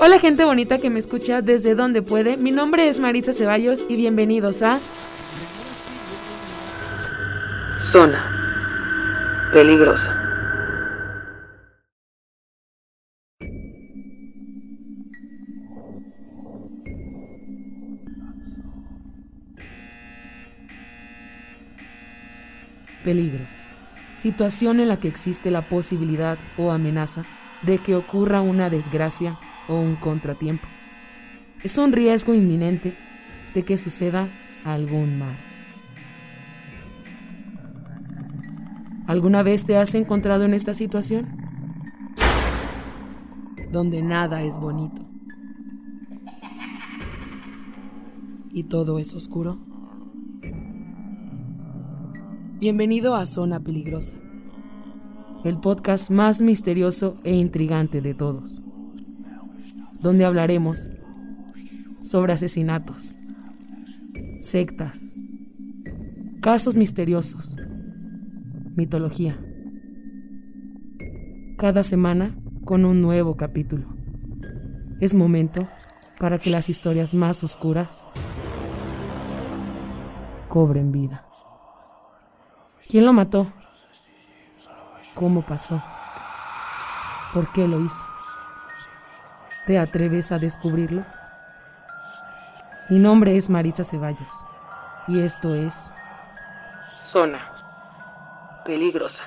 Hola gente bonita que me escucha desde donde puede. Mi nombre es Marisa Ceballos y bienvenidos a Zona peligrosa. peligro. Situación en la que existe la posibilidad o amenaza de que ocurra una desgracia o un contratiempo. Es un riesgo inminente de que suceda algún mal. ¿Alguna vez te has encontrado en esta situación? Donde nada es bonito. Y todo es oscuro. Bienvenido a Zona Peligrosa, el podcast más misterioso e intrigante de todos, donde hablaremos sobre asesinatos, sectas, casos misteriosos, mitología. Cada semana con un nuevo capítulo. Es momento para que las historias más oscuras cobren vida. ¿Quién lo mató? ¿Cómo pasó? ¿Por qué lo hizo? ¿Te atreves a descubrirlo? Mi nombre es Maritza Ceballos y esto es Zona peligrosa.